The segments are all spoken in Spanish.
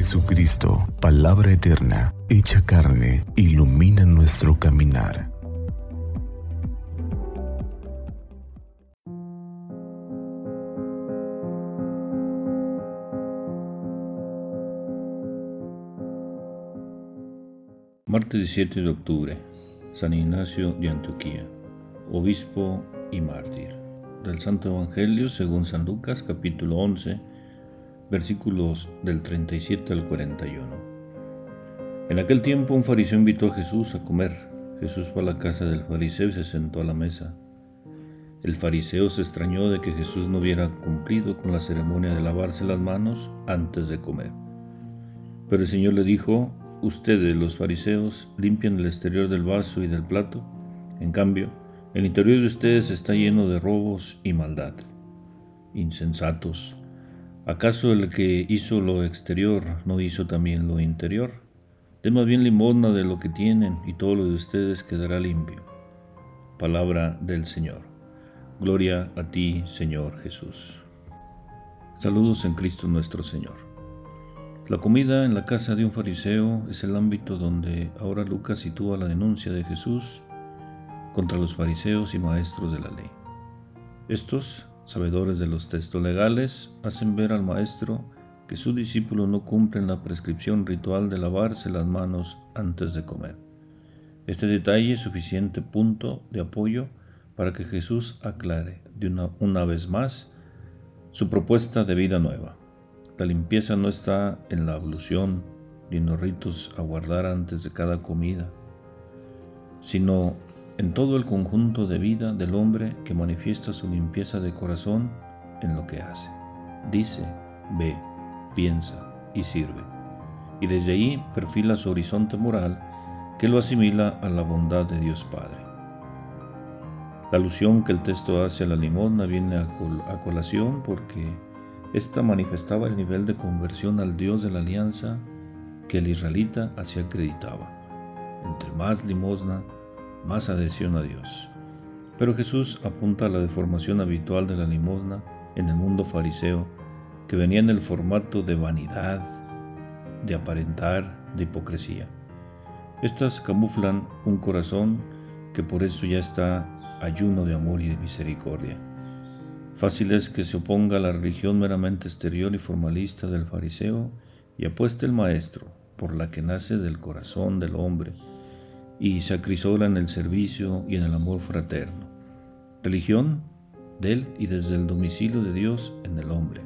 Jesucristo, palabra eterna, hecha carne, ilumina nuestro caminar. Martes 17 de octubre, San Ignacio de Antioquía, obispo y mártir. Del Santo Evangelio según San Lucas capítulo 11, versículos del 37 al 41. En aquel tiempo un fariseo invitó a Jesús a comer. Jesús fue a la casa del fariseo y se sentó a la mesa. El fariseo se extrañó de que Jesús no hubiera cumplido con la ceremonia de lavarse las manos antes de comer. Pero el Señor le dijo, ustedes los fariseos limpian el exterior del vaso y del plato, en cambio, el interior de ustedes está lleno de robos y maldad. Insensatos, ¿acaso el que hizo lo exterior no hizo también lo interior? Den más bien limosna de lo que tienen y todo lo de ustedes quedará limpio. Palabra del Señor. Gloria a ti, Señor Jesús. Saludos en Cristo nuestro Señor. La comida en la casa de un fariseo es el ámbito donde ahora Lucas sitúa la denuncia de Jesús contra los fariseos y maestros de la ley. Estos, sabedores de los textos legales, hacen ver al maestro que sus discípulos no cumplen la prescripción ritual de lavarse las manos antes de comer. Este detalle es suficiente punto de apoyo para que Jesús aclare de una, una vez más su propuesta de vida nueva. La limpieza no está en la ablución ni en los ritos a guardar antes de cada comida, sino en todo el conjunto de vida del hombre que manifiesta su limpieza de corazón en lo que hace. Dice, ve, piensa y sirve. Y desde ahí perfila su horizonte moral que lo asimila a la bondad de Dios Padre. La alusión que el texto hace a la limosna viene a, colación porque esta manifestaba el nivel de conversión al Dios de la alianza que el israelita así acreditaba. Entre más limosna, más adhesión a Dios. Pero Jesús apunta a la deformación habitual de la limosna en el mundo fariseo, que venía en el formato de vanidad, de aparentar, de hipocresía. Estas camuflan un corazón que por eso ya está ayuno de amor y de misericordia. Fácil es que se oponga a la religión meramente exterior y formalista del fariseo y apueste el maestro, por la que nace del corazón del hombre, y se acrisola en el servicio y en el amor fraterno. Religión del y desde el domicilio de Dios en el hombre,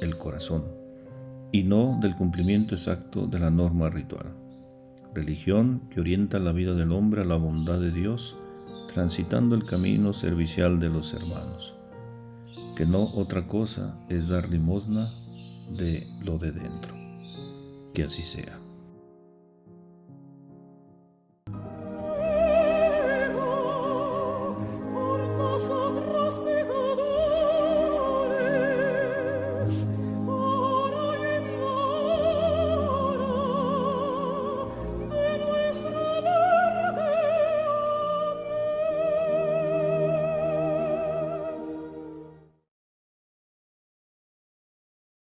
el corazón, y no del cumplimiento exacto de la norma ritual. Religión que orienta la vida del hombre a la bondad de Dios, transitando el camino servicial de los hermanos que no otra cosa es dar limosna de lo de dentro. Que así sea.